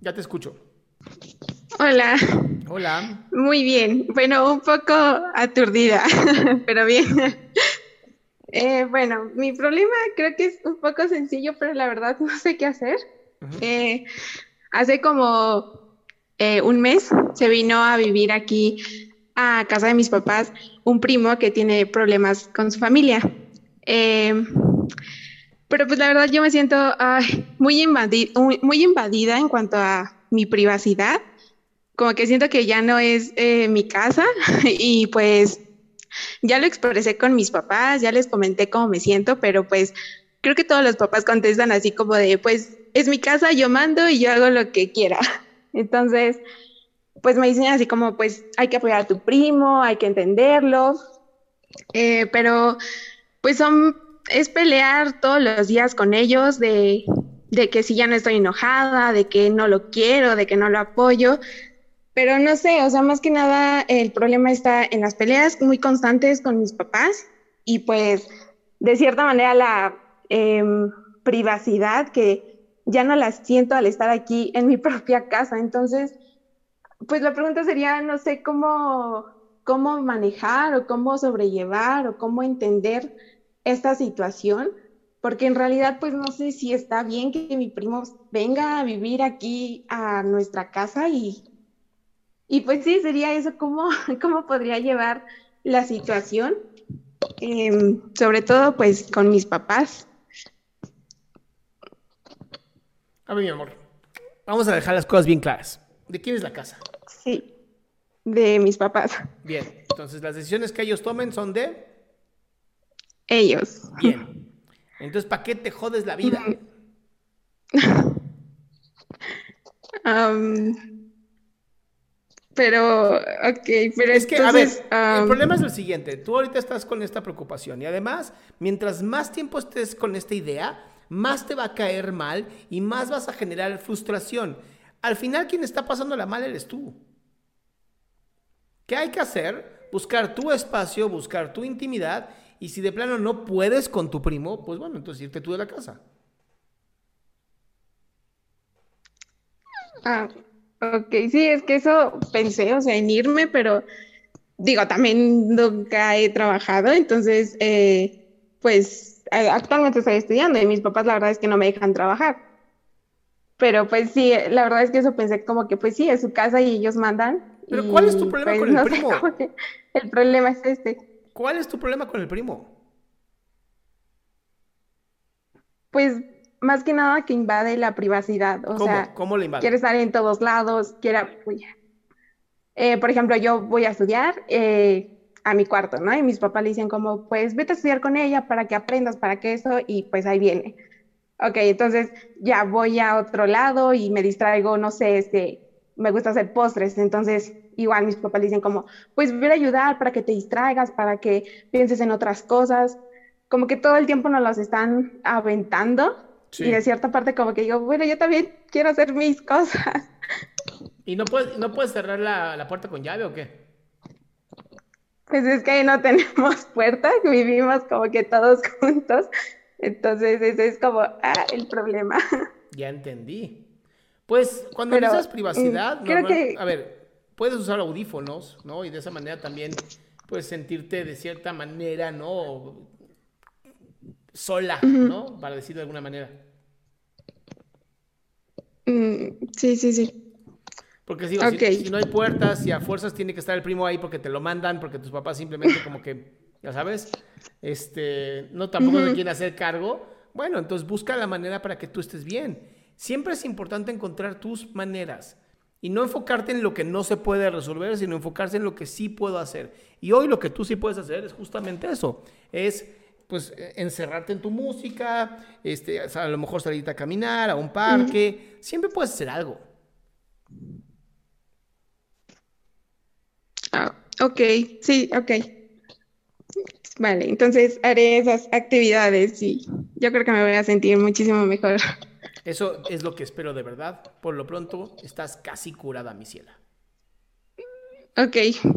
Ya te escucho. Hola, Hola. muy bien. Bueno, un poco aturdida, pero bien. Eh, bueno, mi problema creo que es un poco sencillo, pero la verdad no sé qué hacer. Eh, hace como eh, un mes se vino a vivir aquí a casa de mis papás un primo que tiene problemas con su familia. Pero pues la verdad yo me siento ay, muy, invadi- muy invadida en cuanto a mi privacidad. Como que siento que ya no es eh, mi casa y pues ya lo expresé con mis papás, ya les comenté cómo me siento, pero pues creo que todos los papás contestan así como de, pues es mi casa, yo mando y yo hago lo que quiera. Entonces, pues me dicen así como, pues hay que apoyar a tu primo, hay que entenderlo, eh, pero pues son, es pelear todos los días con ellos de, de que si ya no estoy enojada, de que no lo quiero, de que no lo apoyo, pero no sé, o sea, más que nada el problema está en las peleas muy constantes con mis papás y pues de cierta manera la em, privacidad que ya no la siento al estar aquí en mi propia casa. Entonces, pues la pregunta sería, no sé cómo, cómo manejar o cómo sobrellevar o cómo entender esta situación, porque en realidad pues no sé si está bien que mi primo venga a vivir aquí a nuestra casa y, y pues sí, sería eso, cómo, cómo podría llevar la situación, Em, sobre todo pues con mis papás. A ver, mi amor. Vamos a dejar las cosas bien claras. ¿De quién es la casa? Sí, de mis papás, Bien. Entonces, las decisiones que ellos tomen son de. Ellos. Bien. Entonces, ¿para qué te jodes la vida? Pero, ok, pero Es que, entonces, a ver, el problema es el siguiente. Tú ahorita estás con esta preocupación y además, mientras más tiempo estés con esta idea, más te va a caer mal y más vas a generar frustración. Al final, quien está pasando la mal eres tú. ¿Qué hay que hacer? Buscar tu espacio, buscar tu intimidad y si de plano no puedes con tu primo, pues bueno, entonces irte tú de la casa. Ah, ok, sí, es que eso pensé, o sea, en irme, pero digo, también nunca he trabajado, entonces, eh, pues a- actualmente estoy estudiando y mis papás la verdad es que no me dejan trabajar. Pero pues sí, la verdad es que eso pensé como que pues sí, es su casa y ellos mandan. Pero ¿cuál es tu problema pues, con el no primo? el problema es este. ¿Cuál es tu problema con el primo? Pues más que nada que invade la privacidad, o ¿Cómo? sea, ¿Cómo le invade? quiere estar en todos lados, quiere apoyar. Eh, por ejemplo, yo voy a estudiar eh, a mi cuarto, ¿no? Y mis papás le dicen como, pues vete a estudiar con ella para que aprendas, para que eso, y pues ahí viene. Ok, entonces ya voy a otro lado y me distraigo, no sé, este, me gusta hacer postres, entonces igual mis papás dicen como, pues ven a ayudar para que te distraigas, para que pienses en otras cosas, como que todo el tiempo nos los están aventando Sí. y de cierta parte como que digo, bueno, yo también quiero hacer mis cosas. ¿Y no puedes, no puedes cerrar la, la puerta con llave o qué? Pues es que ahí no tenemos puertas, vivimos como que todos juntos. Entonces, ese es como ah, el problema. Ya entendí. Pues cuando Pero, necesitas privacidad, mm, a ver, puedes usar audífonos, ¿no? Y de esa manera también puedes sentirte de cierta manera, ¿no? Sola, ¿no? Para decirlo de alguna manera. Mm, sí, sí, sí. Porque si, no hay puertas, y a fuerzas tiene que estar el primo ahí porque te lo mandan, porque tus papás simplemente como que, ya sabes, este, no tampoco te quieren hacer cargo, bueno, entonces busca la manera para que tú estés bien. Siempre es importante encontrar tus maneras y no enfocarte en lo que no se puede resolver, sino enfocarse en lo que sí puedo hacer. Y hoy lo que tú sí puedes hacer es justamente eso, es pues encerrarte en tu música, este, a lo mejor salir a caminar, a un parque, siempre puedes hacer algo. Ah, ok, sí, ok. Vale, entonces haré esas actividades y yo creo que me voy a sentir muchísimo mejor. Eso es lo que espero de verdad. Por lo pronto, estás casi curada, mi ciela. Ok,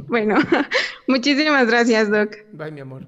bueno, muchísimas gracias, Doc. Bye, mi amor.